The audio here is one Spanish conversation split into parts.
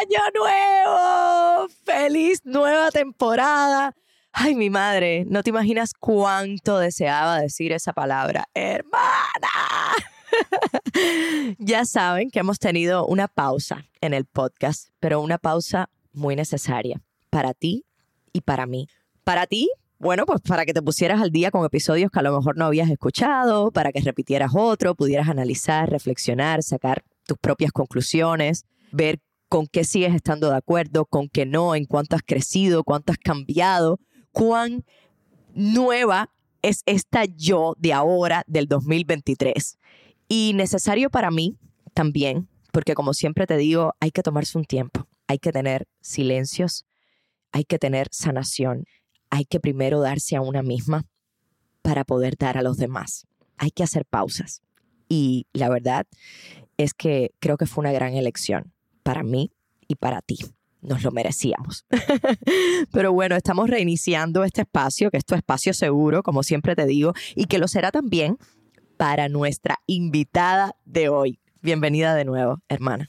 año nuevo! ¡Feliz nueva temporada! Ay, mi madre, no te imaginas cuánto deseaba decir esa palabra, hermana. ya saben que hemos tenido una pausa en el podcast, pero una pausa muy necesaria para ti y para mí. Para ti, bueno, pues para que te pusieras al día con episodios que a lo mejor no habías escuchado, para que repitieras otro, pudieras analizar, reflexionar, sacar tus propias conclusiones, ver con qué sigues estando de acuerdo, con qué no, en cuánto has crecido, cuánto has cambiado, cuán nueva es esta yo de ahora, del 2023. Y necesario para mí también, porque como siempre te digo, hay que tomarse un tiempo, hay que tener silencios, hay que tener sanación, hay que primero darse a una misma para poder dar a los demás. Hay que hacer pausas. Y la verdad es que creo que fue una gran elección para mí y para ti. Nos lo merecíamos. Pero bueno, estamos reiniciando este espacio, que es tu espacio seguro, como siempre te digo, y que lo será también para nuestra invitada de hoy. Bienvenida de nuevo, hermana.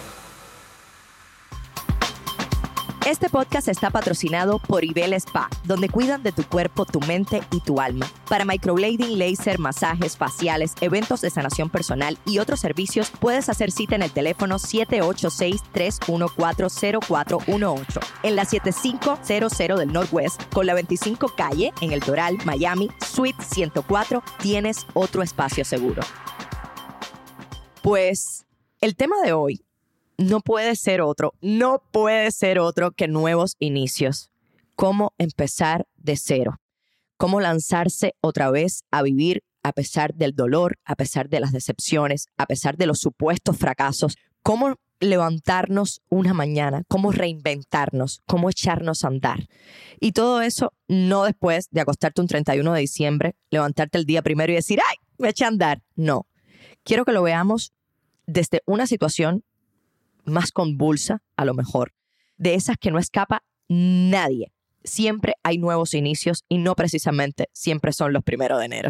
Este podcast está patrocinado por Ibel Spa, donde cuidan de tu cuerpo, tu mente y tu alma. Para microblading, laser, masajes, faciales, eventos de sanación personal y otros servicios, puedes hacer cita en el teléfono 786-314-0418 en la 7500 del Northwest con la 25 calle en el Doral, Miami, Suite 104. Tienes otro espacio seguro. Pues el tema de hoy no puede ser otro, no puede ser otro que nuevos inicios. Cómo empezar de cero. Cómo lanzarse otra vez a vivir a pesar del dolor, a pesar de las decepciones, a pesar de los supuestos fracasos. Cómo levantarnos una mañana, cómo reinventarnos, cómo echarnos a andar. Y todo eso no después de acostarte un 31 de diciembre, levantarte el día primero y decir, ¡ay! Me eché a andar. No. Quiero que lo veamos desde una situación más convulsa, a lo mejor, de esas que no escapa nadie. Siempre hay nuevos inicios y no precisamente siempre son los primeros de enero.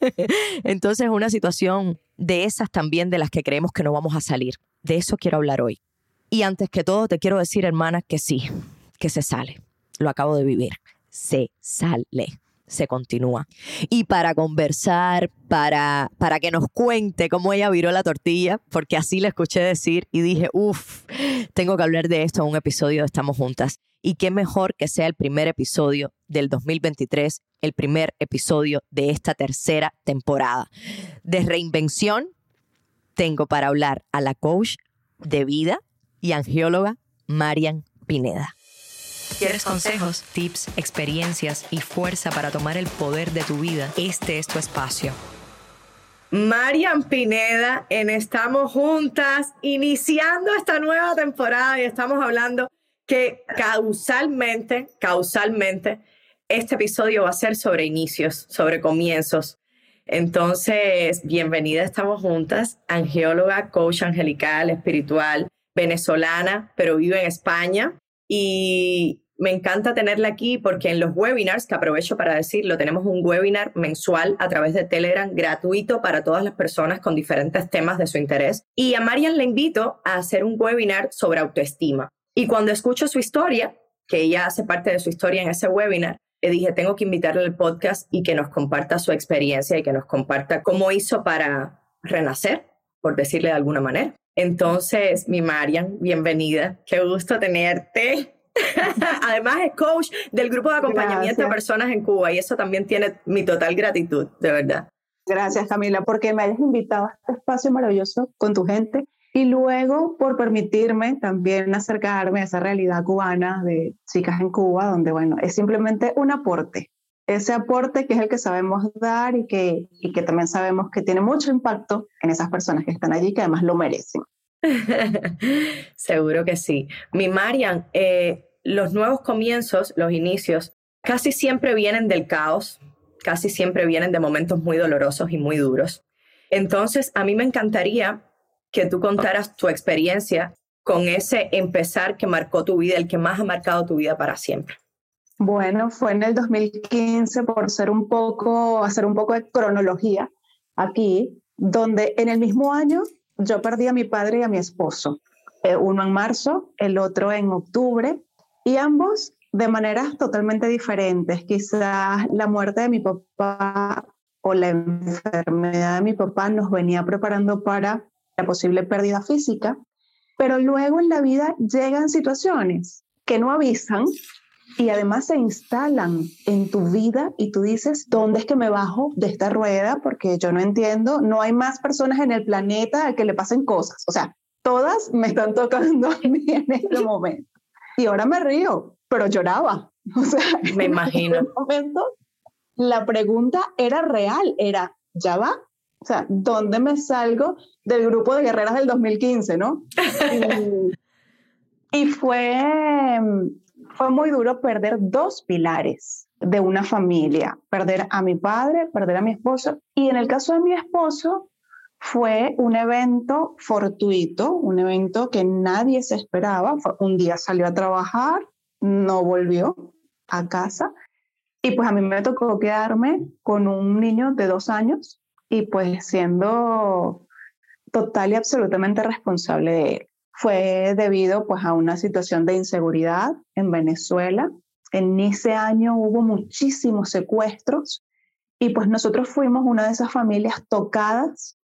Entonces, una situación de esas también de las que creemos que no vamos a salir. De eso quiero hablar hoy. Y antes que todo, te quiero decir, hermana, que sí, que se sale. Lo acabo de vivir. Se sale se continúa. Y para conversar, para, para que nos cuente cómo ella viró la tortilla, porque así la escuché decir y dije, uff, tengo que hablar de esto en un episodio de Estamos Juntas. Y qué mejor que sea el primer episodio del 2023, el primer episodio de esta tercera temporada. De reinvención, tengo para hablar a la coach de vida y angióloga Marian Pineda. ¿Quieres consejos, tips, experiencias y fuerza para tomar el poder de tu vida? Este es tu espacio. Marian Pineda en Estamos Juntas, iniciando esta nueva temporada y estamos hablando que causalmente, causalmente, este episodio va a ser sobre inicios, sobre comienzos. Entonces, bienvenida, estamos juntas, angióloga, coach angelical, espiritual, venezolana, pero vive en España. Y me encanta tenerla aquí porque en los webinars, que aprovecho para decirlo, tenemos un webinar mensual a través de Telegram gratuito para todas las personas con diferentes temas de su interés. Y a Marian le invito a hacer un webinar sobre autoestima. Y cuando escucho su historia, que ella hace parte de su historia en ese webinar, le dije, tengo que invitarle al podcast y que nos comparta su experiencia y que nos comparta cómo hizo para renacer, por decirle de alguna manera. Entonces, mi Marian, bienvenida. Qué gusto tenerte. Además es coach del grupo de acompañamiento de personas en Cuba y eso también tiene mi total gratitud, de verdad. Gracias Camila, porque me hayas invitado a este espacio maravilloso con tu gente y luego por permitirme también acercarme a esa realidad cubana de chicas en Cuba, donde bueno, es simplemente un aporte. Ese aporte que es el que sabemos dar y que, y que también sabemos que tiene mucho impacto en esas personas que están allí, que además lo merecen. Seguro que sí. Mi Marian, eh, los nuevos comienzos, los inicios, casi siempre vienen del caos, casi siempre vienen de momentos muy dolorosos y muy duros. Entonces, a mí me encantaría que tú contaras tu experiencia con ese empezar que marcó tu vida, el que más ha marcado tu vida para siempre. Bueno, fue en el 2015 por ser un poco, hacer un poco de cronología aquí, donde en el mismo año yo perdí a mi padre y a mi esposo, eh, uno en marzo, el otro en octubre, y ambos de maneras totalmente diferentes. Quizás la muerte de mi papá o la enfermedad de mi papá nos venía preparando para la posible pérdida física, pero luego en la vida llegan situaciones que no avisan y además se instalan en tu vida y tú dices, ¿dónde es que me bajo de esta rueda? Porque yo no entiendo, no hay más personas en el planeta a que le pasen cosas. O sea, todas me están tocando a mí en este momento. Y ahora me río, pero lloraba. O sea, me imagino. En ese momento, la pregunta era real, era, ¿ya va? O sea, ¿dónde me salgo del grupo de guerreras del 2015, no? y fue fue muy duro perder dos pilares de una familia, perder a mi padre, perder a mi esposo. Y en el caso de mi esposo, fue un evento fortuito, un evento que nadie se esperaba. Un día salió a trabajar, no volvió a casa y pues a mí me tocó quedarme con un niño de dos años y pues siendo total y absolutamente responsable de él fue debido pues a una situación de inseguridad en Venezuela. En ese año hubo muchísimos secuestros y pues nosotros fuimos una de esas familias tocadas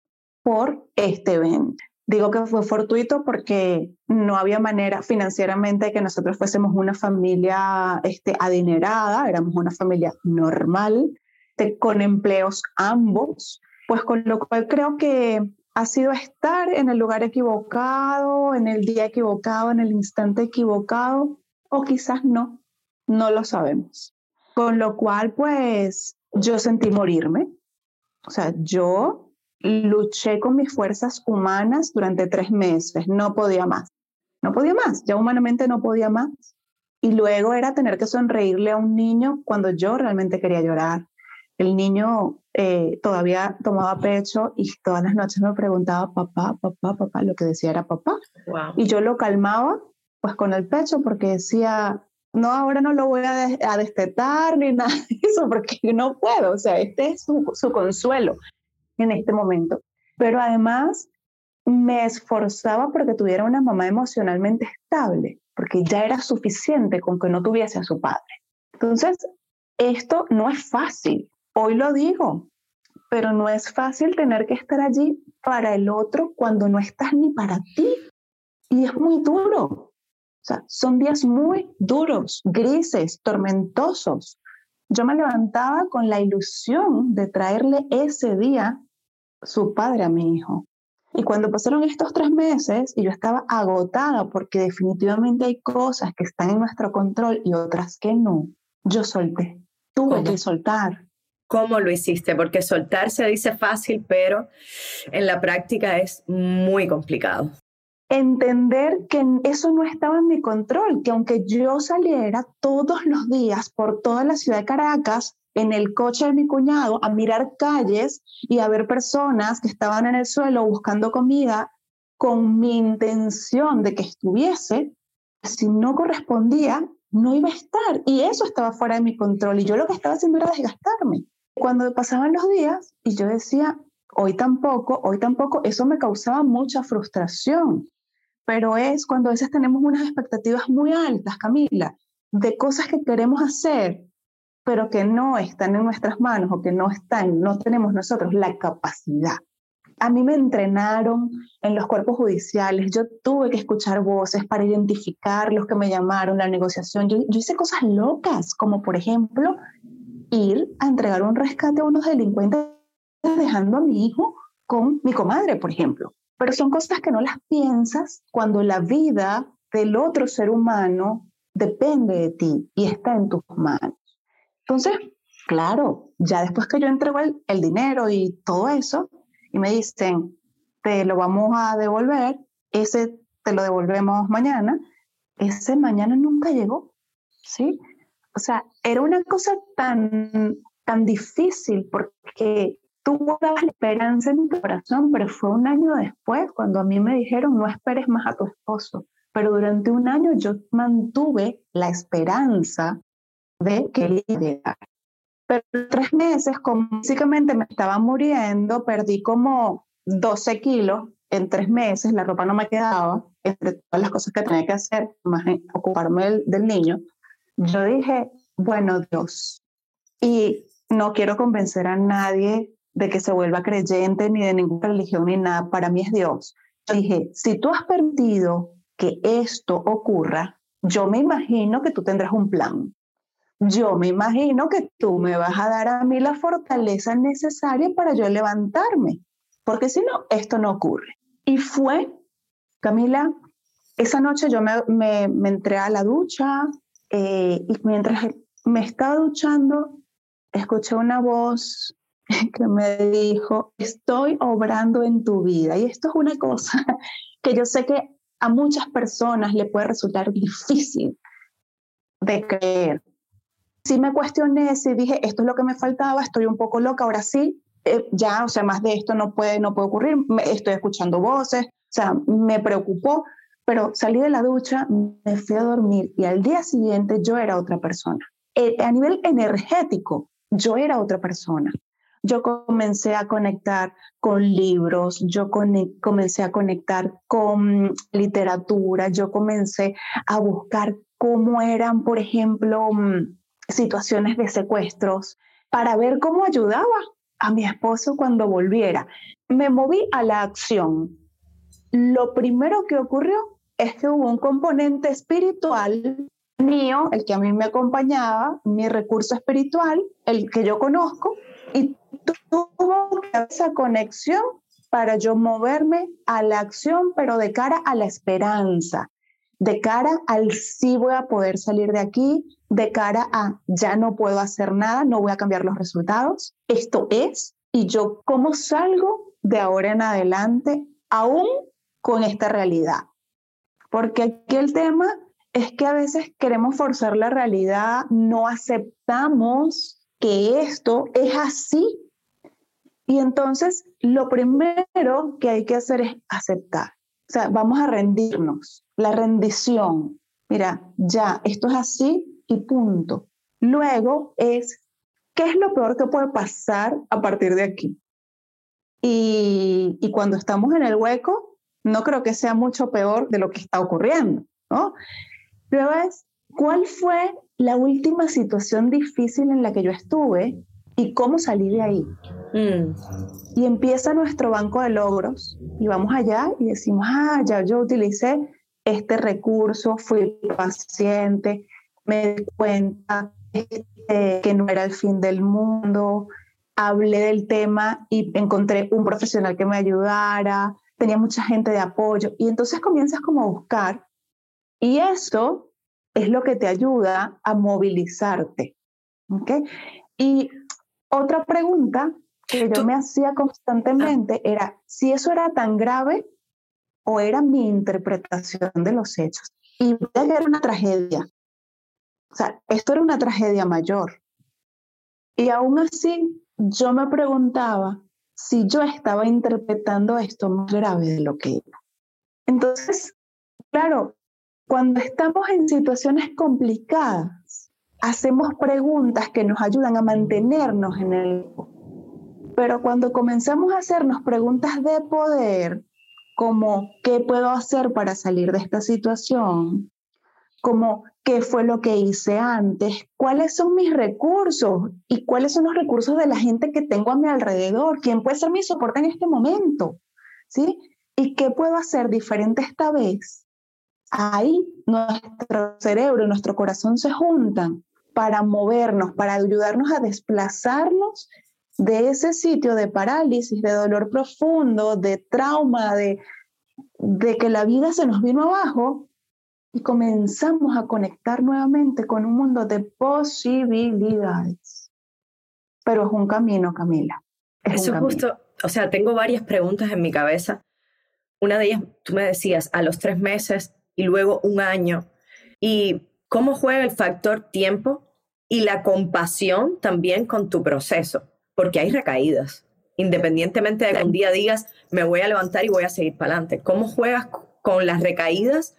por este evento. Digo que fue fortuito porque no había manera financieramente de que nosotros fuésemos una familia este, adinerada, éramos una familia normal, con empleos ambos, pues con lo cual creo que ha sido estar en el lugar equivocado, en el día equivocado, en el instante equivocado, o quizás no, no lo sabemos. Con lo cual, pues, yo sentí morirme. O sea, yo luché con mis fuerzas humanas durante tres meses, no podía más, no podía más, ya humanamente no podía más. Y luego era tener que sonreírle a un niño cuando yo realmente quería llorar. El niño eh, todavía tomaba pecho y todas las noches me preguntaba, papá, papá, papá, lo que decía era papá. Y yo lo calmaba pues con el pecho porque decía, no, ahora no lo voy a, a destetar ni nada de eso porque no puedo, o sea, este es su, su consuelo en este momento. Pero además me esforzaba porque tuviera una mamá emocionalmente estable, porque ya era suficiente con que no tuviese a su padre. Entonces, esto no es fácil, Hoy lo digo, pero no es fácil tener que estar allí para el otro cuando no estás ni para ti. Y es muy duro. O sea, son días muy duros, grises, tormentosos. Yo me levantaba con la ilusión de traerle ese día su padre a mi hijo. Y cuando pasaron estos tres meses y yo estaba agotada porque definitivamente hay cosas que están en nuestro control y otras que no, yo solté. Tuve que soltar cómo lo hiciste, porque soltar se dice fácil, pero en la práctica es muy complicado. Entender que eso no estaba en mi control, que aunque yo saliera todos los días por toda la ciudad de Caracas en el coche de mi cuñado a mirar calles y a ver personas que estaban en el suelo buscando comida con mi intención de que estuviese, si no correspondía, no iba a estar. Y eso estaba fuera de mi control. Y yo lo que estaba haciendo era desgastarme. Cuando pasaban los días y yo decía, hoy tampoco, hoy tampoco, eso me causaba mucha frustración. Pero es cuando a veces tenemos unas expectativas muy altas, Camila, de cosas que queremos hacer, pero que no están en nuestras manos o que no están, no tenemos nosotros la capacidad. A mí me entrenaron en los cuerpos judiciales, yo tuve que escuchar voces para identificar los que me llamaron, la negociación. Yo, yo hice cosas locas, como por ejemplo ir a entregar un rescate a unos delincuentes dejando a mi hijo con mi comadre, por ejemplo. Pero son cosas que no las piensas cuando la vida del otro ser humano depende de ti y está en tus manos. Entonces, claro, ya después que yo entrego el, el dinero y todo eso, y me dicen, te lo vamos a devolver, ese te lo devolvemos mañana, ese mañana nunca llegó, ¿sí? O sea, era una cosa tan tan difícil porque tú dabas la esperanza en tu corazón, pero fue un año después cuando a mí me dijeron no esperes más a tu esposo. Pero durante un año yo mantuve la esperanza de que él iba. Pero tres meses, como físicamente me estaba muriendo, perdí como 12 kilos en tres meses, la ropa no me quedaba, entre todas las cosas que tenía que hacer, más ocuparme del, niño, yo dije, bueno, Dios, y no quiero convencer a nadie de que se vuelva creyente ni de ninguna religión ni nada, para mí es Dios. Dije, si tú has permitido que esto ocurra, yo me imagino que tú tendrás un plan. Yo me imagino que tú me vas a dar a mí la fortaleza necesaria para yo levantarme porque si no, esto no ocurre. Y fue, Camila, esa noche yo me, me, entré a la ducha eh, y mientras me estaba duchando, escuché una voz que me dijo, estoy obrando en tu vida. Y esto es una cosa que yo sé que a muchas personas le puede resultar difícil de creer. Sí me cuestioné, sí dije, esto es lo que me faltaba, estoy un poco loca, ahora sí, eh, ya, o sea, más de esto no puede, no puede ocurrir, estoy escuchando voces, o sea, me preocupó, pero salí de la ducha, me fui a dormir y al día siguiente yo era otra persona. Eh, a nivel energético, yo era otra persona. Yo comencé a conectar con libros, yo comencé a conectar con literatura, yo comencé a buscar cómo eran, por ejemplo, mm, situaciones de secuestros, para ver cómo ayudaba a mi esposo cuando volviera. Me moví a la acción. Lo primero que ocurrió es que hubo un componente espiritual mío, el que a mí me acompañaba, mi recurso espiritual, el que yo conozco, y tuvo esa conexión para yo moverme a la acción, pero de cara a la esperanza, de cara al sí voy a poder salir de aquí, de cara a ya no puedo hacer nada, no voy a cambiar los resultados, esto es, y yo cómo salgo de ahora en adelante aún con esta realidad. Porque aquí el tema es que a veces queremos forzar la realidad, no aceptamos que esto es así. Y entonces lo primero que hay que hacer es aceptar. O sea, vamos a rendirnos. La rendición. Mira, ya, esto es así, y punto. Luego es, ¿qué es lo peor que puede pasar a partir de aquí? Y, y cuando estamos en el hueco, no creo que sea mucho peor de lo que está ocurriendo, ¿no? Luego es, ¿cuál fue la última situación difícil en la que yo estuve y cómo salí de ahí? Mm. Y empieza nuestro banco de logros y vamos allá y decimos, ah, ya yo utilicé este recurso, fui paciente, me di cuenta este, que no era el fin del mundo, hablé del tema y encontré un profesional que me ayudara, tenía mucha gente de apoyo y entonces comienzas como a buscar y eso es lo que te ayuda a movilizarte. ¿okay? Y otra pregunta que yo me hacía constantemente era si eso era tan grave o era mi interpretación de los hechos. Y era una tragedia. O sea, esto era una tragedia mayor. Y aún así, yo me preguntaba si yo estaba interpretando esto más grave de lo que era. Entonces, claro, cuando estamos en situaciones complicadas, hacemos preguntas que nos ayudan a mantenernos en el... Pero cuando comenzamos a hacernos preguntas de poder, como ¿qué puedo hacer para salir de esta situación? Como qué fue lo que hice antes, cuáles son mis recursos y cuáles son los recursos de la gente que tengo a mi alrededor, quién puede ser mi soporte en este momento, ¿sí? Y qué puedo hacer diferente esta vez. Ahí nuestro cerebro y nuestro corazón se juntan para movernos, para ayudarnos a desplazarnos de ese sitio de parálisis, de dolor profundo, de trauma, de, de que la vida se nos vino abajo y comenzamos a conectar nuevamente con un mundo de posibilidades. Pero es un camino, Camila. Es Eso justo, o sea, tengo varias preguntas en mi cabeza. Una de ellas, tú me decías, a los tres meses y luego un año. ¿Y cómo juega el factor tiempo y la compasión también con tu proceso, porque hay recaídas. Independientemente de que un día digas, me voy a levantar y voy a seguir para adelante. ¿Cómo juegas con las recaídas?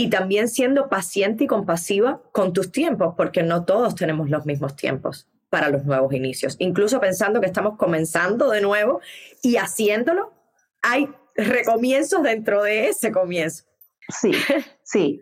Y también siendo paciente y compasiva con tus tiempos, porque no todos tenemos los mismos tiempos para los nuevos inicios. Incluso pensando que estamos comenzando de nuevo y haciéndolo, hay recomienzos dentro de ese comienzo. Sí, sí.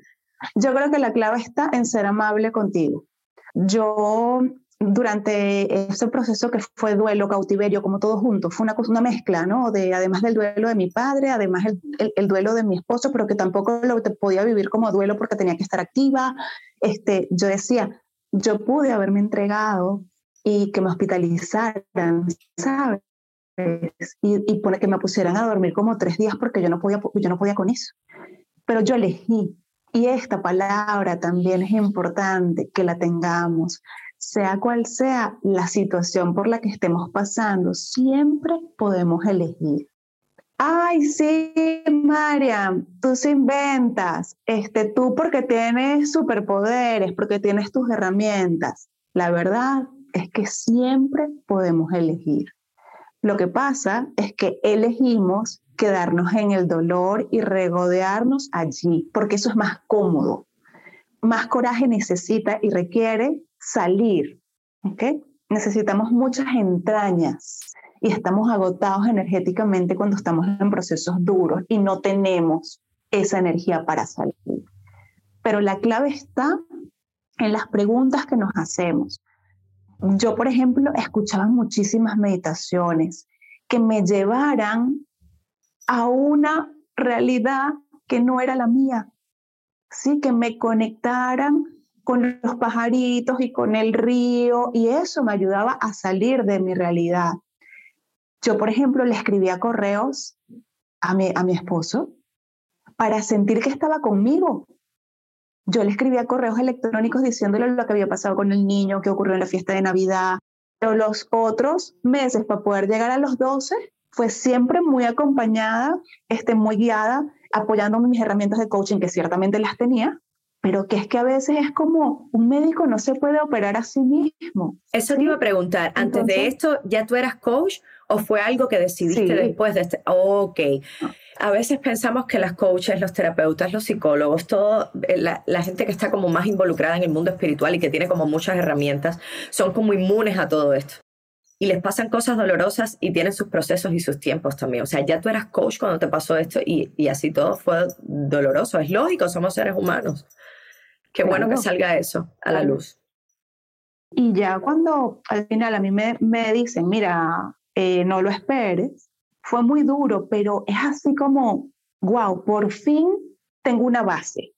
Yo creo que la clave está en ser amable contigo. Yo durante ese proceso que fue duelo, cautiverio, como todo junto, fue una, una mezcla, ¿no? De, además del duelo de mi padre, además el, el, duelo de mi esposo, pero que tampoco lo podía vivir como duelo porque tenía que estar activa. Este, yo decía, yo pude haberme entregado y que me hospitalizaran, ¿sabes? Y, y que me pusieran a dormir como tres días porque yo no podía, yo no podía con eso. Pero yo elegí y esta palabra también es importante que la tengamos. Sea cual sea la situación por la que estemos pasando, siempre podemos elegir. Ay, sí, Mariam, tú se inventas. Este, tú porque tienes superpoderes, porque tienes tus herramientas. La verdad es que siempre podemos elegir. Lo que pasa es que elegimos quedarnos en el dolor y regodearnos allí, porque eso es más cómodo. Más coraje necesita y requiere salir. ¿okay? Necesitamos muchas entrañas y estamos agotados energéticamente cuando estamos en procesos duros y no tenemos esa energía para salir. Pero la clave está en las preguntas que nos hacemos. Yo, por ejemplo, escuchaba muchísimas meditaciones que me llevaran a una realidad que no era la mía, ¿sí? que me conectaran con los pajaritos y con el río y eso me ayudaba a salir de mi realidad. Yo, por ejemplo, le escribía correos a mi, a mi esposo para sentir que estaba conmigo. Yo le escribía correos electrónicos diciéndole lo que había pasado con el niño, qué ocurrió en la fiesta de Navidad. Pero los otros meses, para poder llegar a los 12, fue siempre muy acompañada, este, muy guiada, apoyándome mis herramientas de coaching, que ciertamente las tenía, pero que es que a veces es como un médico no se puede operar a sí mismo. Eso te iba a preguntar, antes de esto, ¿ya tú eras coach o fue algo que decidiste después de este? ok. A veces pensamos que las coaches, los terapeutas, los psicólogos, todo, eh, la, la, gente que está como más involucrada en el mundo espiritual y que tiene como muchas herramientas, son como inmunes a todo esto y les pasan cosas dolorosas y tienen sus procesos y sus tiempos también. O sea, ya tú eras coach cuando te pasó esto y, y así todo fue doloroso. Es lógico, somos seres humanos. Qué bueno que salga eso a la luz. Y ya cuando al final a mí me, me dicen, mira, eh, no lo esperes, fue muy duro, pero es así como, wow, por fin tengo una base.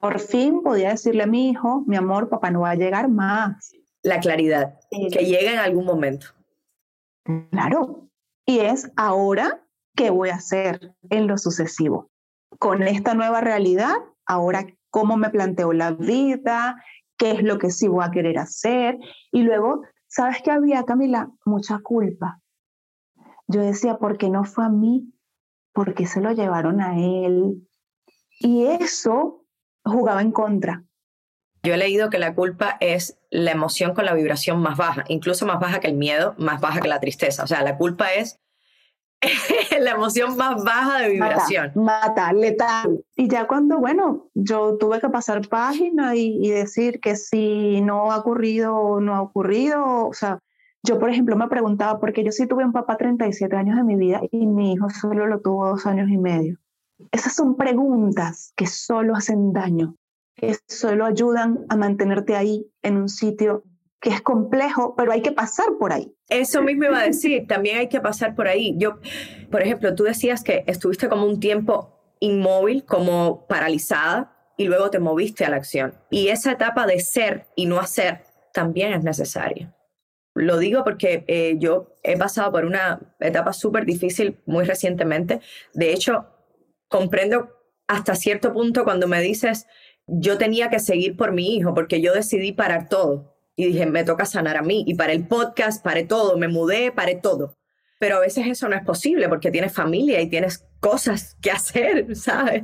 Por fin podía decirle a mi hijo, mi amor, papá no va a llegar más la claridad, que llega en algún momento. Claro. Y es ahora qué voy a hacer en lo sucesivo. Con esta nueva realidad, ahora cómo me planteo la vida, qué es lo que sí voy a querer hacer. Y luego, ¿sabes qué había, Camila? Mucha culpa. Yo decía, ¿por qué no fue a mí? ¿Por qué se lo llevaron a él? Y eso jugaba en contra. Yo he leído que la culpa es la emoción con la vibración más baja, incluso más baja que el miedo, más baja que la tristeza. O sea, la culpa es la emoción más baja de vibración. Mata, letal. Y ya cuando, bueno, yo tuve que pasar página y, y, decir que si no ha ocurrido o no ha ocurrido, o sea, yo por ejemplo me preguntaba, porque yo sí tuve un papá 37 años de mi vida y mi hijo solo lo tuvo dos años y medio. Esas son preguntas que solo hacen daño que solo ayudan a mantenerte ahí en un sitio que es complejo, pero hay que pasar por ahí. Eso mismo iba a decir, también hay que pasar por ahí. Yo, por ejemplo, tú decías que estuviste como un tiempo inmóvil, como paralizada, y luego te moviste a la acción. Y esa etapa de ser y no hacer también es necesaria. Lo digo porque eh, yo he pasado por una etapa súper difícil muy recientemente. De hecho, comprendo hasta cierto punto cuando me dices, yo tenía que seguir por mi hijo porque yo decidí parar todo y dije, me toca sanar a mí y para el podcast, paré todo, me mudé, paré todo. Pero a veces eso no es posible porque tienes familia y tienes cosas que hacer, ¿sabes?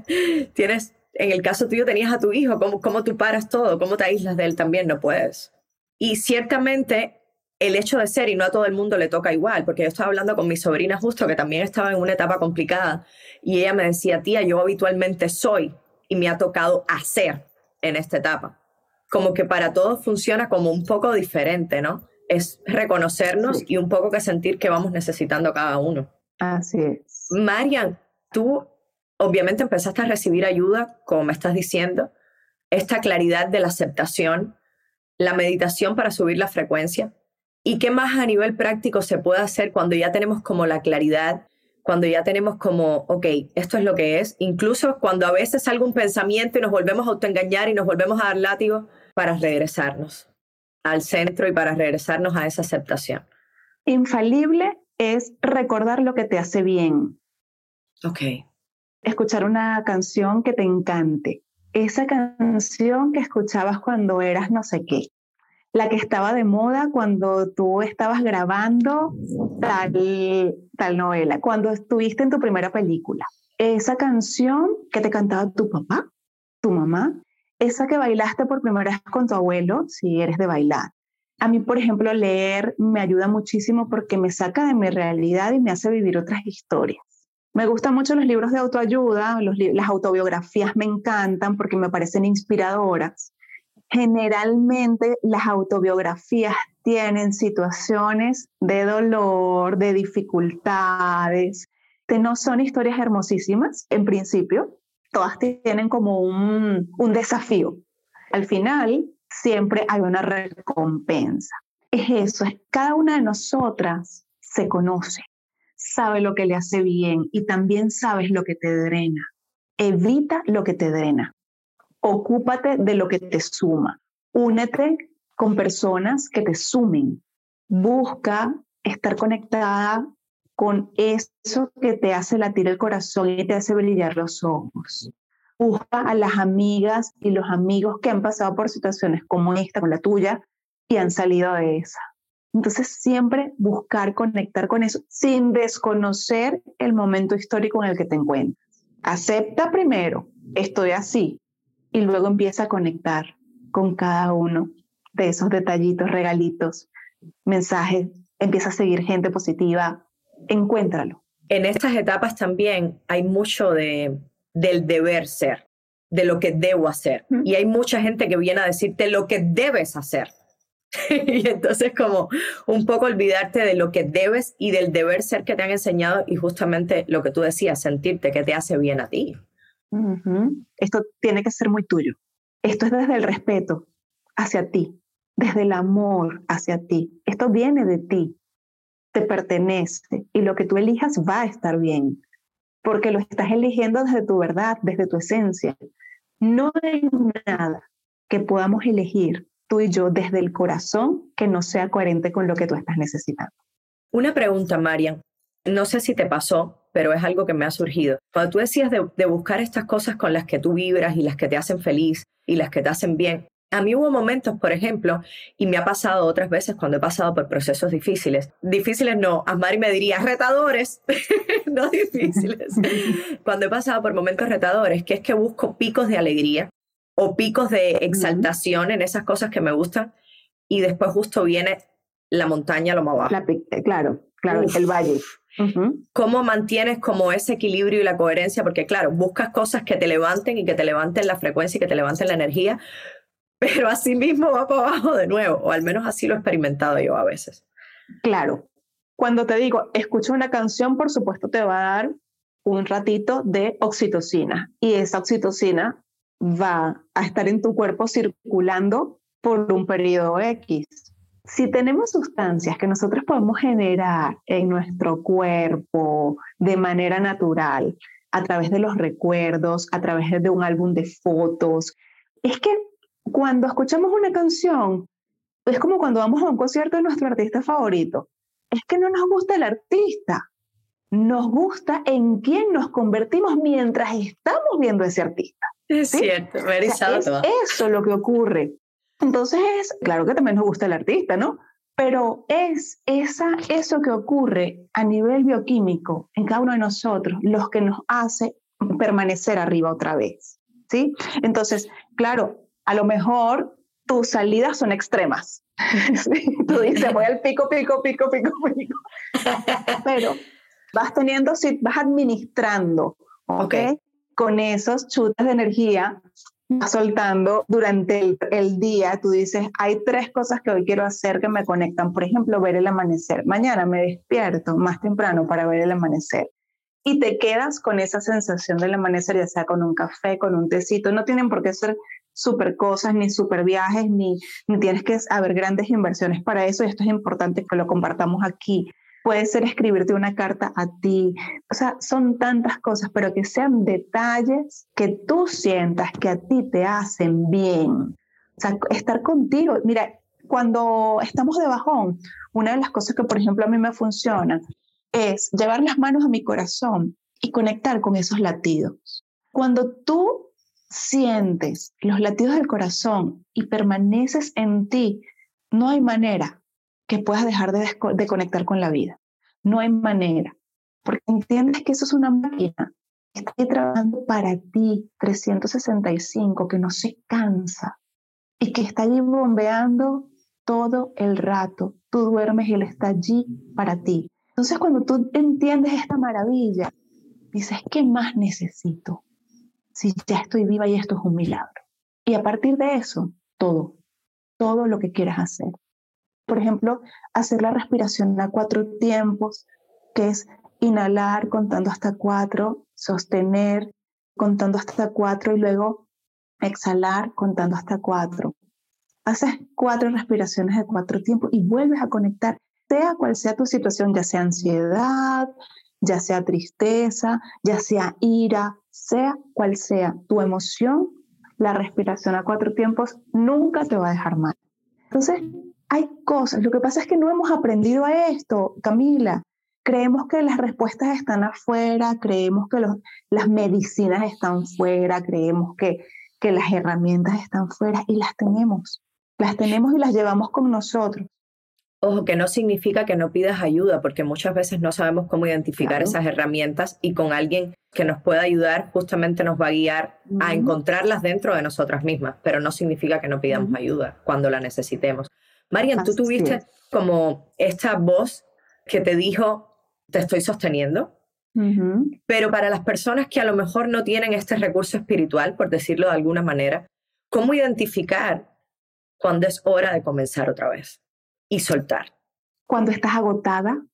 Tienes En el caso tuyo tenías a tu hijo, ¿cómo, cómo tú paras todo? ¿Cómo te aíslas de él también? No puedes. Y ciertamente el hecho de ser, y no a todo el mundo le toca igual, porque yo estaba hablando con mi sobrina justo, que también estaba en una etapa complicada, y ella me decía, tía, yo habitualmente soy, y me ha tocado hacer en esta etapa. Como que para todos funciona como un poco diferente, ¿no? Es reconocernos y un poco que sentir que vamos necesitando cada uno. Así es. Marian, tú obviamente empezaste a recibir ayuda, como me estás diciendo, esta claridad de la aceptación, la meditación para subir la frecuencia. ¿Y qué más a nivel práctico se puede hacer cuando ya tenemos como la claridad, cuando ya tenemos como, ok, esto es lo que es, incluso cuando a veces salga un pensamiento y nos volvemos a autoengañar y nos volvemos a dar látigo para regresarnos al centro y para regresarnos a esa aceptación? Infalible es recordar lo que te hace bien. Ok. Escuchar una canción que te encante. Esa canción que escuchabas cuando eras no sé qué la que estaba de moda cuando tú estabas grabando tal, tal novela, cuando estuviste en tu primera película. Esa canción que te cantaba tu papá, tu mamá, esa que bailaste por primera vez con tu abuelo, si eres de bailar. A mí, por ejemplo, leer me ayuda muchísimo porque me saca de mi realidad y me hace vivir otras historias. Me gustan mucho los libros de autoayuda, las autobiografías me encantan porque me parecen inspiradoras generalmente las autobiografías tienen situaciones de dolor, de dificultades, que no son historias hermosísimas en principio, todas tienen como un, desafío. Al final, siempre hay una recompensa. Es eso, es cada una de nosotras se conoce, sabe lo que le hace bien y también sabes lo que te drena. Evita lo que te drena ocúpate de lo que te suma. Únete con personas que te sumen. Busca estar conectada con eso que te hace latir el corazón y te hace brillar los ojos. Busca a las amigas y los amigos que han pasado por situaciones como esta, con la tuya, y han salido de esa. Entonces, siempre buscar conectar con eso sin desconocer el momento histórico en el que te encuentras. Acepta primero, estoy así, y luego empieza a conectar con cada uno de esos detallitos, regalitos, mensajes, empieza a seguir gente positiva, encuéntralo. En estas etapas también hay mucho de, del deber ser, de lo que debo hacer. Y hay mucha gente que viene a decirte lo que debes hacer. y entonces como un poco olvidarte de lo que debes y del deber ser que te han enseñado y justamente lo que tú decías, sentirte que te hace bien a ti. Esto tiene que ser muy tuyo. Esto es desde el respeto hacia ti, desde el amor hacia ti. Esto viene de ti, te pertenece y lo que tú elijas va a estar bien, porque lo estás eligiendo desde tu verdad, desde tu esencia. No hay nada que podamos elegir tú y yo desde el corazón que no sea coherente con lo que tú estás necesitando. Una pregunta, Marian. No sé si te pasó, pero es algo que me ha surgido. Cuando tú decías de, buscar estas cosas con las que tú vibras y las que te hacen feliz y las que te hacen bien, a mí hubo momentos, por ejemplo, y me ha pasado otras veces cuando he pasado por procesos difíciles. Difíciles no, Asmari me diría retadores, no difíciles. cuando he pasado por momentos retadores, que es que busco picos de alegría o picos de exaltación en esas cosas que me gustan y después justo viene la montaña lo más abajo. claro, claro, el valle. ¿Cómo mantienes como ese equilibrio y la coherencia? Porque claro, buscas cosas que te levanten y que te levanten la frecuencia y que te levanten la energía, pero así mismo va para abajo de nuevo, o al menos así lo he experimentado yo a veces. Claro, cuando te digo, escucha una canción, por supuesto te va a dar un ratito de oxitocina y esa oxitocina va a estar en tu cuerpo circulando por un periodo X si tenemos sustancias que nosotros podemos generar en nuestro cuerpo de manera natural, a través de los recuerdos, a través de un álbum de fotos, es que cuando escuchamos una canción, es como cuando vamos a un concierto de nuestro artista favorito, es que no nos gusta el artista, nos gusta en quién nos convertimos mientras estamos viendo a ese artista. Es cierto, es eso lo que ocurre. Entonces, claro que también nos gusta el artista, ¿no? Pero es esa, eso que ocurre a nivel bioquímico en cada uno de nosotros los que nos hace permanecer arriba otra vez. ¿sí? Entonces, claro, a lo mejor tus salidas son extremas. Tú dices, voy al pico, pico, pico, pico, pico. Pero vas teniendo, vas administrando, ¿ok? Con esos chutes de energía, vas soltando durante el, el, día. Tú dices, hay tres cosas que hoy quiero hacer que me conectan. Por ejemplo, ver el amanecer. Mañana me despierto más temprano para ver el amanecer. Y te quedas con esa sensación del amanecer, ya sea con un café, con un tecito. No tienen por qué ser super cosas, ni super viajes, ni, ni tienes que haber grandes inversiones para eso. Y esto es importante que lo compartamos aquí. Puede ser escribirte una carta a ti. O sea, son tantas cosas, pero que sean detalles que tú sientas que a ti te hacen bien. O sea, estar contigo. Mira, cuando estamos de bajón, una de las cosas que, por ejemplo, a mí me funciona es llevar las manos a mi corazón y conectar con esos latidos. Cuando tú sientes los latidos del corazón y permaneces en ti, no hay manera que puedas dejar de, conectar con la vida. No hay manera, porque entiendes que eso es una máquina que está trabajando para ti 365, que no se cansa y que está allí bombeando todo el rato. Tú duermes y él está allí para ti. Entonces cuando tú entiendes esta maravilla, dices, ¿qué más necesito? Si ya estoy viva y esto es un milagro. Y a partir de eso, todo, todo lo que quieras hacer. Por ejemplo, hacer la respiración a cuatro tiempos, que es inhalar contando hasta cuatro, sostener contando hasta cuatro y luego exhalar contando hasta cuatro. Haces cuatro respiraciones de cuatro tiempos y vuelves a conectar, sea cual sea tu situación, ya sea ansiedad, ya sea tristeza, ya sea ira, sea cual sea tu emoción, la respiración a cuatro tiempos nunca te va a dejar mal. Entonces, hay cosas, lo que pasa es que no hemos aprendido a esto, Camila. Creemos que las respuestas están afuera, creemos que las medicinas están fuera, creemos que, que las herramientas están fuera y las tenemos. Las tenemos y las llevamos con nosotros. Ojo, que no significa que no pidas ayuda, porque muchas veces no sabemos cómo identificar esas herramientas y con alguien que nos pueda ayudar justamente nos va a guiar a encontrarlas dentro de nosotras mismas, pero no significa que no pidamos ayuda cuando la necesitemos. Marian, tú tuviste como esta voz que te dijo, te estoy sosteniendo, pero para las personas que a lo mejor no tienen este recurso espiritual, por decirlo de alguna manera, ¿cómo identificar cuándo es hora de comenzar otra vez? Y soltar. Cuando estás agotada,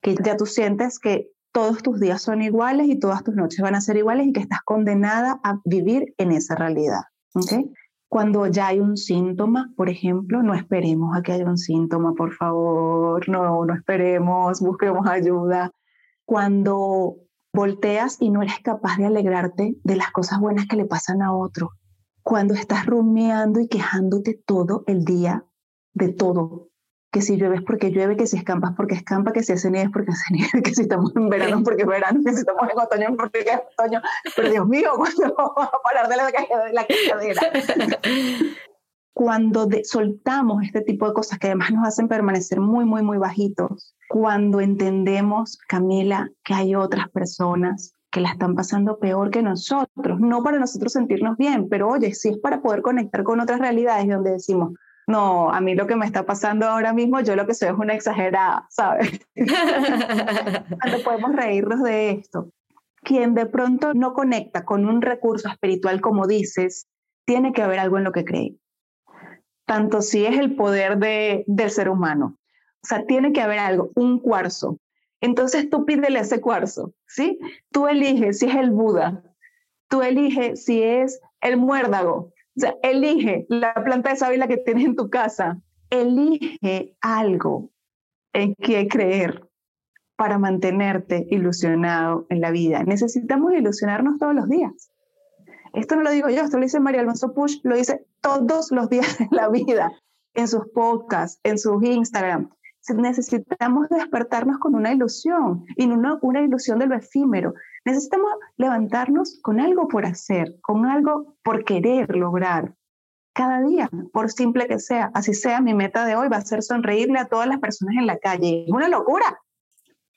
que ya tú sientes que todos tus días son iguales y todas tus noches van a ser iguales y que estás condenada a vivir en esa realidad. ¿okay? Cuando ya hay un síntoma, por ejemplo, no esperemos a que haya un síntoma, por favor, no, no esperemos, busquemos ayuda. Cuando volteas y no eres capaz de alegrarte de las cosas buenas que le pasan a otro. Cuando estás rumiando y quejándote todo el día de todo, que si llueve es porque llueve, que si escampas porque escampa, que si hace nieve es porque hace nieve, que si estamos en verano porque es verano, que si estamos en otoño porque es otoño. Pero Dios mío, ¿cuándo vamos a parar de la, de la quejadera? cuando soltamos este tipo de cosas que además nos hacen permanecer muy, muy, muy bajitos, cuando entendemos, Camila, que hay otras personas que la están pasando peor que nosotros, no para nosotros sentirnos bien, pero oye, sí es para poder conectar con otras realidades donde decimos, no, a mí lo que me está pasando ahora mismo, yo lo que soy es una exagerada, ¿sabes? Cuando podemos reírnos de esto. Quien de pronto no conecta con un recurso espiritual, como dices, tiene que haber algo en lo que cree. Tanto si es el poder de, del ser humano. O sea, tiene que haber algo, un cuarzo. Entonces tú pídele ese cuarzo, ¿sí? Tú eliges si es el Buda, tú eliges si es el muérdago, elige la planta de sábila que tienes en tu casa. Elige algo en que creer para mantenerte ilusionado en la vida. Necesitamos ilusionarnos todos los días. Esto no lo digo yo, esto lo dice María Alonso Push, lo dice todos los días de la vida, en sus podcasts, en sus Instagram. Necesitamos despertarnos con una ilusión y no una ilusión de lo efímero, Necesitamos levantarnos con algo por hacer, con algo por querer lograr. Cada día, por simple que sea, así sea, mi meta de hoy va a ser sonreírle a todas las personas en la calle. Es una locura.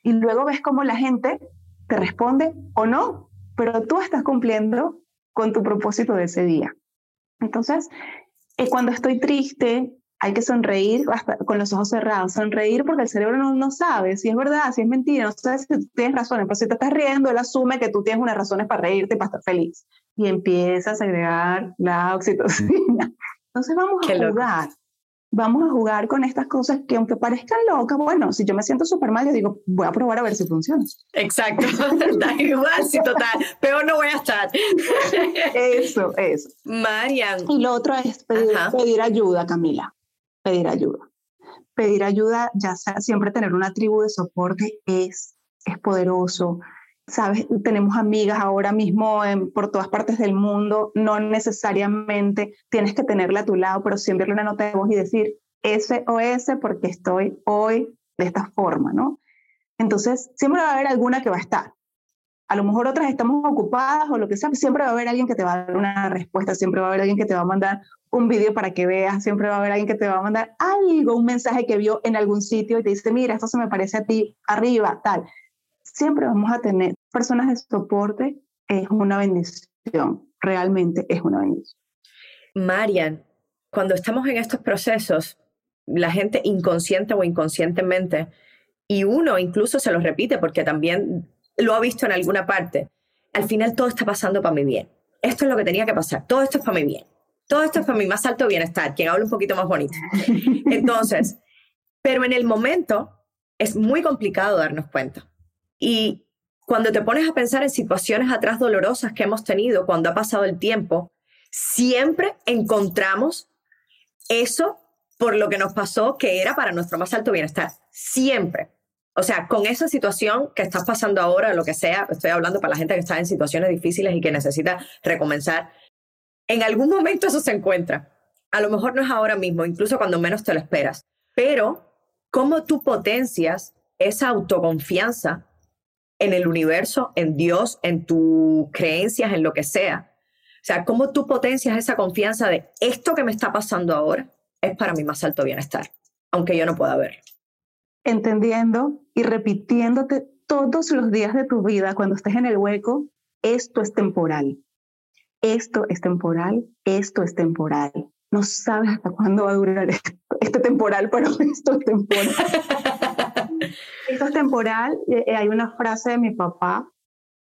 Y luego ves cómo la gente te responde o no, pero tú estás cumpliendo con tu propósito de ese día. Entonces, eh, cuando estoy triste, hay que sonreír con los ojos cerrados, sonreír porque el cerebro no, no sabe si es verdad, si es mentira, no sabe si tienes razones, pero si te estás riendo, él asume que tú tienes unas razones para reírte y para estar feliz. Y empieza a segregar la oxitocina. Entonces vamos a jugar, vamos a jugar con estas cosas que aunque parezcan locas, bueno, si yo me siento súper mal, yo digo, voy a probar a ver si funciona. Exacto, igual, sí, total, peor no voy a estar. eso, eso. Marian. Y lo otro es pedir ayuda, Camila pedir ayuda. Pedir ayuda, ya sea siempre tener una tribu de soporte es, es poderoso. Sabes, tenemos amigas ahora mismo por todas partes del mundo, no necesariamente tienes que tenerla a tu lado, pero siempre una nota de voz y decir SOS porque estoy hoy de esta forma, ¿no? Entonces, siempre va a haber alguna que va a estar. A lo mejor otras estamos ocupadas o lo que sea, siempre va a haber alguien que te va a dar una respuesta, siempre va a haber alguien que te va a mandar un vídeo para que veas, siempre va a haber alguien que te va a mandar algo, un mensaje que vio en algún sitio y te dice, mira, esto se me parece a ti, arriba, tal. Siempre vamos a tener personas de soporte, es una bendición, realmente es una bendición. Marian, cuando estamos en estos procesos, la gente inconsciente o inconscientemente, y uno incluso se lo repite porque también lo ha visto en alguna parte, al final todo está pasando para mi bien. Esto es lo que tenía que pasar, todo esto es para mi bien todo esto es para mi más alto bienestar, quien habla un poquito más bonito. Entonces, pero en el momento es muy complicado darnos cuenta. Y cuando te pones a pensar en situaciones atrás dolorosas que hemos tenido cuando ha pasado el tiempo, siempre encontramos eso por lo que nos pasó que era para nuestro más alto bienestar. Siempre. O sea, con esa situación que estás pasando ahora, lo que sea, estoy hablando para la gente que está en situaciones difíciles y que necesita recomenzar, en algún momento eso se encuentra. A lo mejor no es ahora mismo, incluso cuando menos te lo esperas. Pero, ¿cómo tú potencias esa autoconfianza en el universo, en Dios, en tus creencias, en lo que sea? O sea, ¿cómo tú potencias esa confianza de esto que me está pasando ahora es para mi más alto bienestar, aunque yo no pueda verlo? Entendiendo y repitiéndote todos los días de tu vida cuando estés en el hueco, esto es temporal esto es temporal, esto es temporal. No sabes hasta cuándo va a durar esto, este temporal, pero esto es temporal. esto es temporal. Eh, eh, hay una frase de mi papá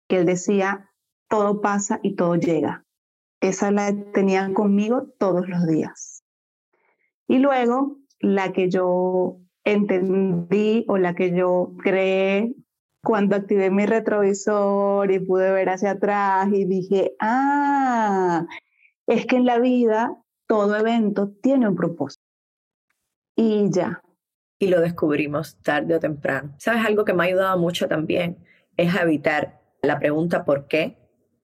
que él decía, todo pasa y todo llega. Esa la tenían conmigo todos los días. Y luego, la que yo entendí o la que yo creé cuando activé mi retrovisor y pude ver hacia atrás y dije, ah, es que en la vida todo evento tiene un propósito. Y ya. Y lo descubrimos tarde o temprano. ¿Sabes algo que me ha ayudado mucho también? Es evitar la pregunta por qué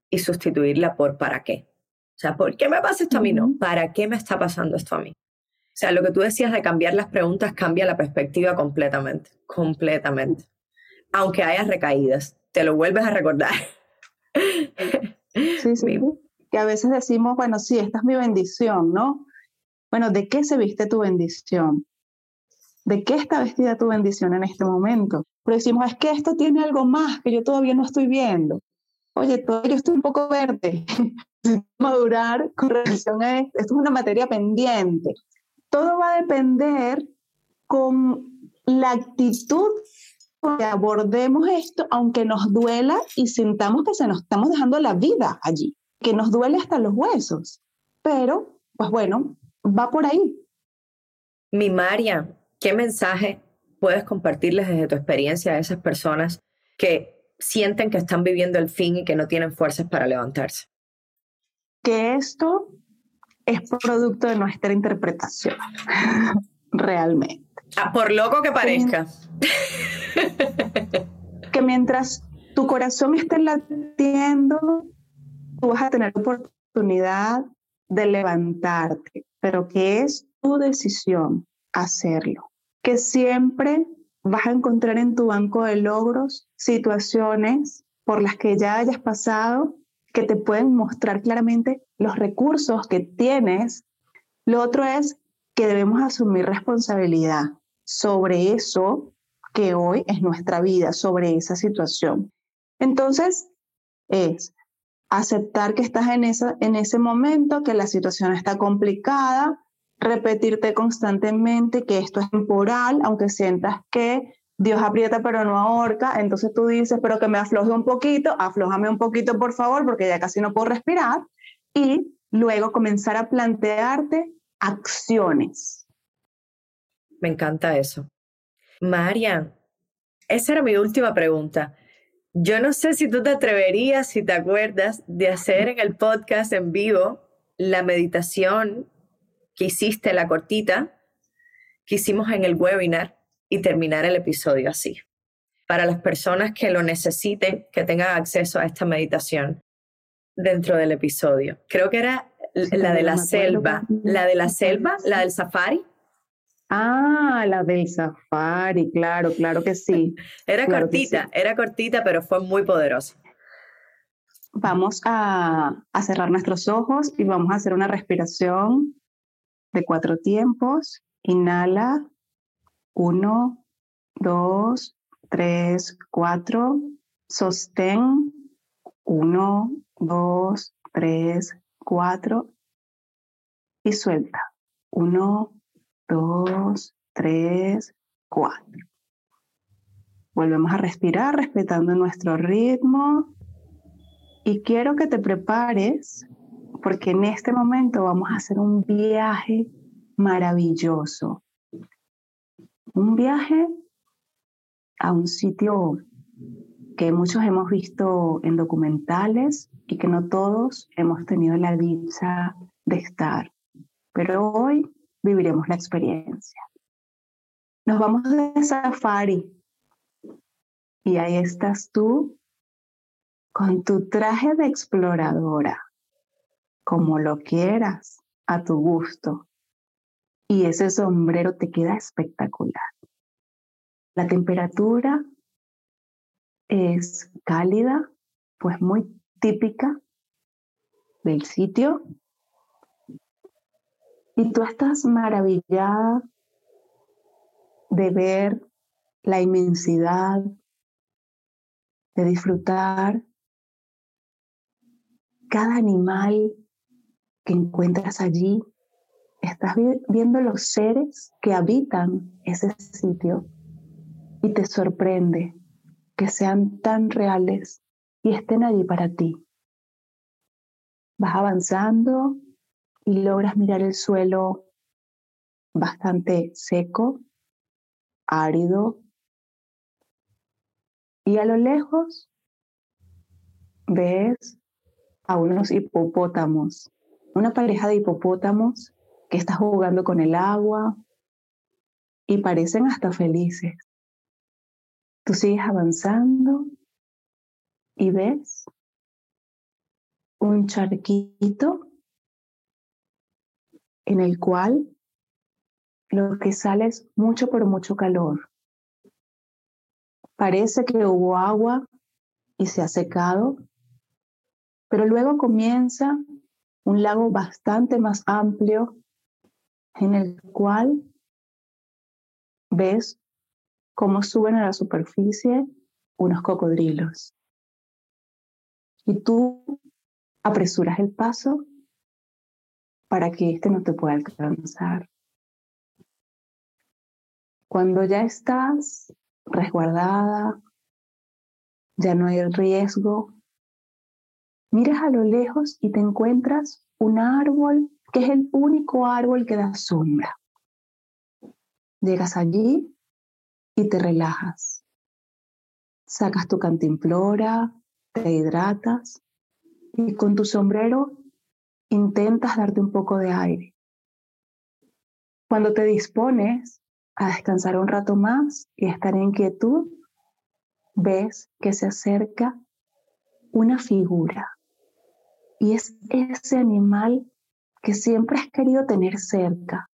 y sustituirla por para qué. O sea, ¿por qué me pasa esto a mí? No, ¿para qué me está pasando esto a mí? O sea, lo que tú decías de cambiar las preguntas cambia la perspectiva completamente, completamente aunque haya recaídas. Te lo vuelves a recordar. Sí, sí. Que a veces decimos, bueno, sí, esta es mi bendición, ¿no? Bueno, ¿de qué se viste tu bendición? ¿De qué está vestida tu bendición en este momento? Pero decimos, es que esto tiene algo más que yo todavía no estoy viendo. Oye, todavía estoy un poco verde. madurar con relación a esto. Esto es una materia pendiente. Todo va a depender con la actitud que abordemos esto, aunque nos duela y sintamos que se nos estamos dejando la vida allí, que nos duele hasta los huesos. Pero, pues bueno, va por ahí. Mi María, ¿qué mensaje puedes compartirles desde tu experiencia a esas personas que sienten que están viviendo el fin y que no tienen fuerzas para levantarse? Que esto es producto de nuestra interpretación, realmente. Ah, por loco que parezca. que mientras tu corazón esté latiendo, tú vas a tener la oportunidad de levantarte, pero que es tu decisión hacerlo. Que siempre vas a encontrar en tu banco de logros situaciones por las que ya hayas pasado que te pueden mostrar claramente los recursos que tienes. Lo otro es que debemos asumir responsabilidad sobre eso que hoy es nuestra vida, sobre esa situación. Entonces, es aceptar que estás en, esa, en ese momento, que la situación está complicada, repetirte constantemente que esto es temporal, aunque sientas que Dios aprieta pero no ahorca, entonces tú dices, pero que me afloje un poquito, aflójame un poquito por favor, porque ya casi no puedo respirar, y luego comenzar a plantearte acciones. Me encanta eso. María, esa era mi última pregunta. Yo no sé si tú te atreverías, si te acuerdas, de hacer en el podcast en vivo la meditación que hiciste, la cortita, que hicimos en el webinar y terminar el episodio así. Para las personas que lo necesiten, que tengan acceso a esta meditación dentro del episodio. Creo que era la de la selva, la de la selva, la del safari. Ah, la del safari, claro, claro que sí. Era cortita, era cortita, pero fue muy poderosa. Vamos a, a, cerrar nuestros ojos y vamos a hacer una respiración de cuatro tiempos. Inhala, uno, dos, tres, cuatro. Sostén, uno, dos, tres, cuatro. Y suelta, uno, dos, tres, cuatro. Volvemos a respirar respetando nuestro ritmo. Y quiero que te prepares porque en este momento vamos a hacer un viaje maravilloso. Un viaje a un sitio que muchos hemos visto en documentales y que no todos hemos tenido la dicha de estar. Pero hoy viviremos la experiencia. Nos vamos de safari y ahí estás tú con tu traje de exploradora, como lo quieras, a tu gusto. Y ese sombrero te queda espectacular. La temperatura es cálida, pues muy típica del sitio y tú estás maravillada de ver la inmensidad, de disfrutar cada animal que encuentras allí. Estás viendo los seres que habitan ese sitio y te sorprende que sean tan reales y estén allí para ti. Vas avanzando y logras mirar el suelo bastante seco, árido, y a lo lejos ves a unos hipopótamos, una pareja de hipopótamos que está jugando con el agua y parecen hasta felices. Tú sigues avanzando y ves un charquito en el cual lo que sale es mucho por mucho calor. Parece que hubo agua y se ha secado, pero luego comienza un lago bastante más amplio en el cual ves cómo suben a la superficie unos cocodrilos. Y tú apresuras el paso para que éste no te pueda alcanzar. Cuando ya estás resguardada, ya no hay riesgo, miras a lo lejos y te encuentras un árbol que es el único árbol que da sombra. Llegas allí y te relajas. Sacas tu cantimplora, te hidratas y con tu sombrero intentas darte un poco de aire. Cuando te dispones a descansar un rato más y estar en quietud, ves que se acerca una figura. Y es ese animal que siempre has querido tener cerca.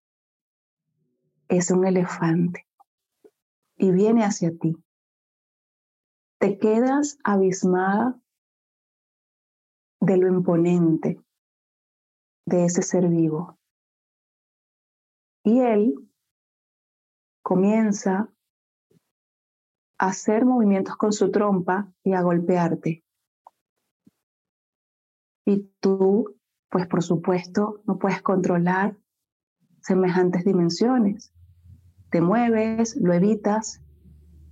Es un elefante. Y viene hacia ti. Te quedas abismada de lo imponente, de ese ser vivo. Y él comienza a hacer movimientos con su trompa y a golpearte. y tú, pues por supuesto, no puedes controlar semejantes dimensiones. Te mueves, lo evitas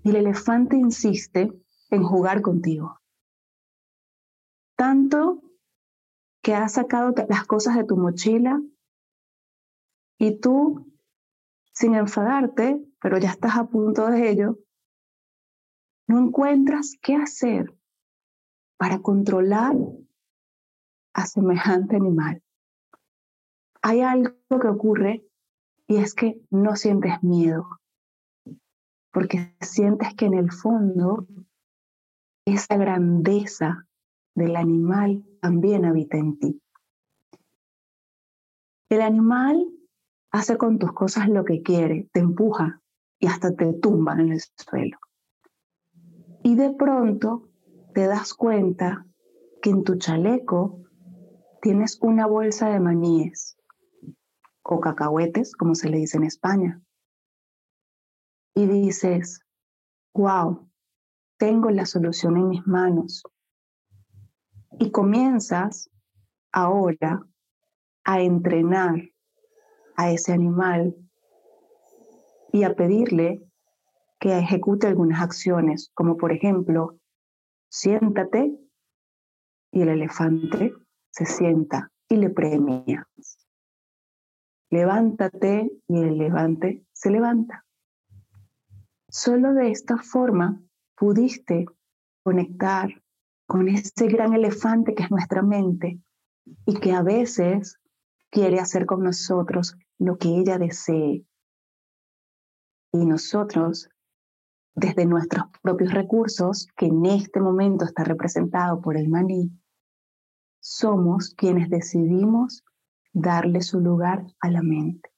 y el elefante insiste en jugar contigo. Tanto que ha sacado las cosas de tu mochila y tú, sin enfadarte, pero ya estás a punto de ello, no encuentras qué hacer para controlar a semejante animal. Hay algo que ocurre y es que no sientes miedo, porque sientes que en el fondo esa grandeza del animal también habita en ti. El animal hace con tus cosas lo que quiere, te empuja y hasta te tumba en el suelo. Y de pronto te das cuenta que en tu chaleco tienes una bolsa de maníes o cacahuetes, como se le dice en España. Y dices, wow, tengo la solución en mis manos. Y comienzas ahora a entrenar a ese animal y a pedirle que ejecute algunas acciones, como por ejemplo, siéntate y el elefante se sienta y le premia. Levántate y el elefante se levanta. Solo de esta forma pudiste conectar con ese gran elefante que es nuestra mente y que a veces quiere hacer con nosotros lo que ella desee. Y nosotros, desde nuestros propios recursos, que en este momento está representado por el maní, somos quienes decidimos darle su lugar a la mente.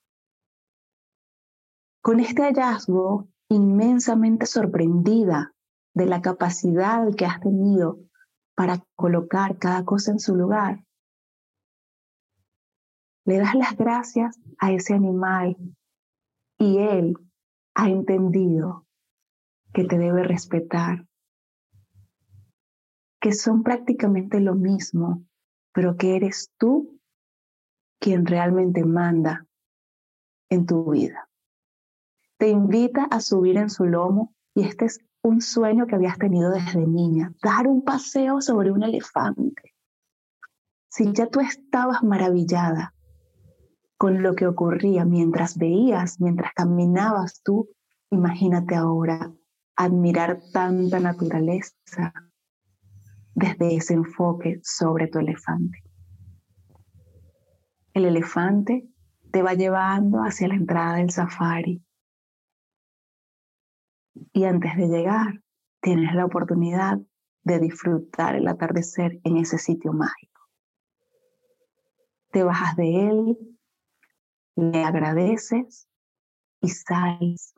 Con este hallazgo, inmensamente sorprendida de la capacidad que has tenido para colocar cada cosa en su lugar. Le das las gracias a ese animal y él ha entendido que te debe respetar, que son prácticamente lo mismo, pero que eres tú quien realmente manda en tu vida. Te invita a subir en su lomo y este es un sueño que habías tenido desde niña, dar un paseo sobre un elefante. Si ya tú estabas maravillada con lo que ocurría mientras veías, mientras caminabas tú, imagínate ahora admirar tanta naturaleza desde ese enfoque sobre tu elefante. El elefante te va llevando hacia la entrada del safari y antes de llegar, tienes la oportunidad de disfrutar el atardecer en ese sitio mágico. Te bajas de él, le agradeces y sales.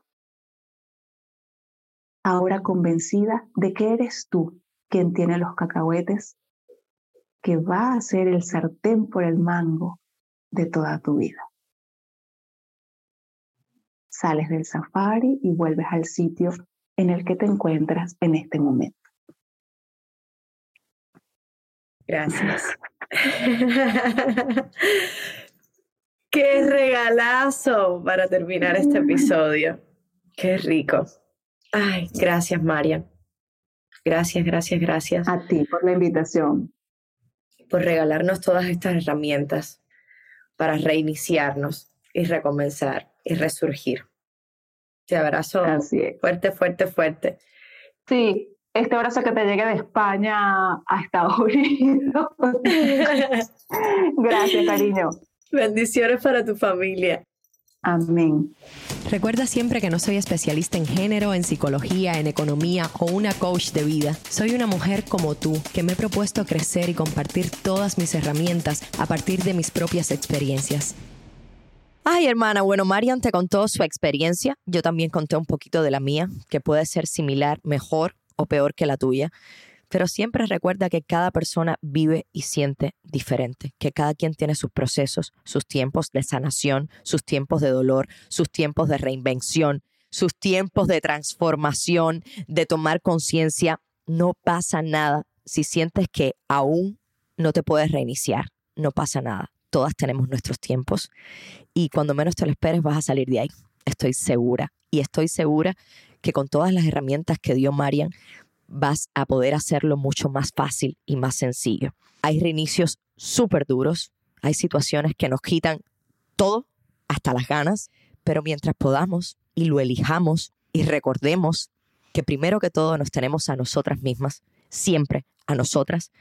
Ahora convencida de que eres tú quien tiene los cacahuetes, que va a ser el sartén por el mango de toda tu vida sales del safari y vuelves al sitio en el que te encuentras en este momento. Gracias. Qué regalazo para terminar este episodio. Qué rico. Ay, gracias, María. Gracias, gracias, gracias. A ti por la invitación. Por regalarnos todas estas herramientas para reiniciarnos y recomenzar y resurgir. Te abrazo fuerte, fuerte, fuerte. Sí, este abrazo que te llegue de España a Estados Unidos. Gracias, cariño. Bendiciones para tu familia. Amén. Recuerda siempre que no soy especialista en género, en psicología, en economía o una coach de vida. Soy una mujer como tú que me he propuesto crecer y compartir todas mis herramientas a partir de mis propias experiencias. Ay, hermana, bueno, Marian te contó su experiencia. Yo también conté un poquito de la mía, que puede ser similar, mejor o peor que la tuya. Pero siempre recuerda que cada persona vive y siente diferente, que cada quien tiene sus procesos, sus tiempos de sanación, sus tiempos de dolor, sus tiempos de reinvención, sus tiempos de transformación, de tomar conciencia. No pasa nada si sientes que aún no te puedes reiniciar, no pasa nada. Todas tenemos nuestros tiempos y cuando menos te lo esperes vas a salir de ahí. Estoy segura y estoy segura que con todas las herramientas que dio Marian vas a poder hacerlo mucho más fácil y más sencillo. Hay reinicios súper duros, hay situaciones que nos quitan todo, hasta las ganas, pero mientras podamos y lo elijamos y recordemos que primero que todo nos tenemos a nosotras mismas, siempre a nosotras,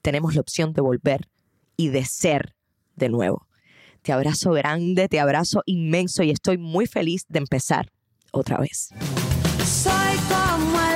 tenemos la opción de volver y de ser de nuevo. Te abrazo grande, te abrazo inmenso y estoy muy feliz de empezar otra vez. Soy como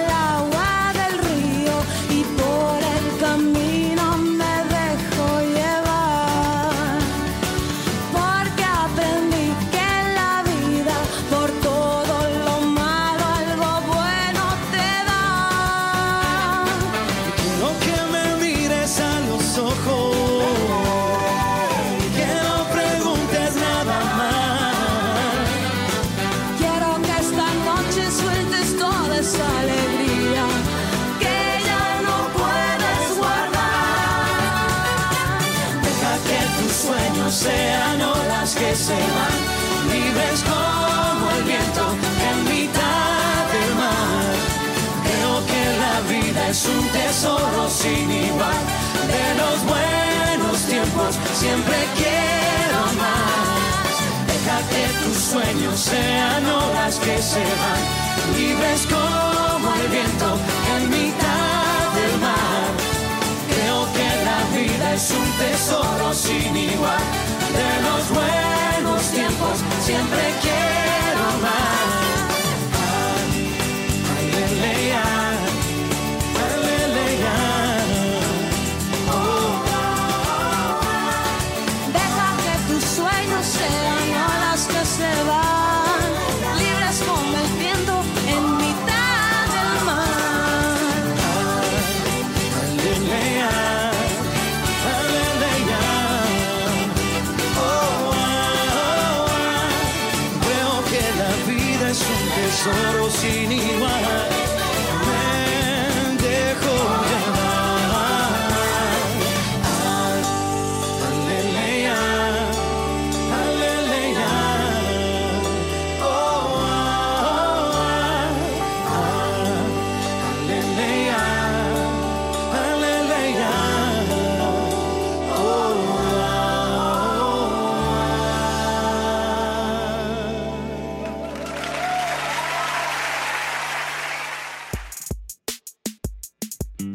es un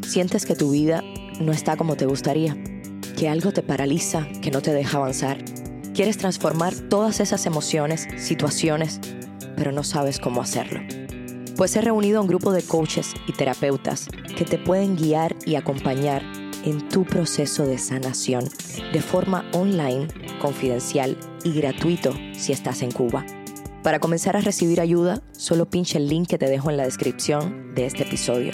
Sientes que tu vida no está como te gustaría, que algo te paraliza, que no te deja avanzar. Quieres transformar todas esas emociones, situaciones, pero no sabes cómo hacerlo. Pues he reunido a un grupo de coaches y terapeutas que te pueden guiar y acompañar en tu proceso de sanación de forma online, confidencial y gratuito si estás en Cuba. Para comenzar a recibir ayuda, solo pincha el link que te dejo en la descripción de este episodio.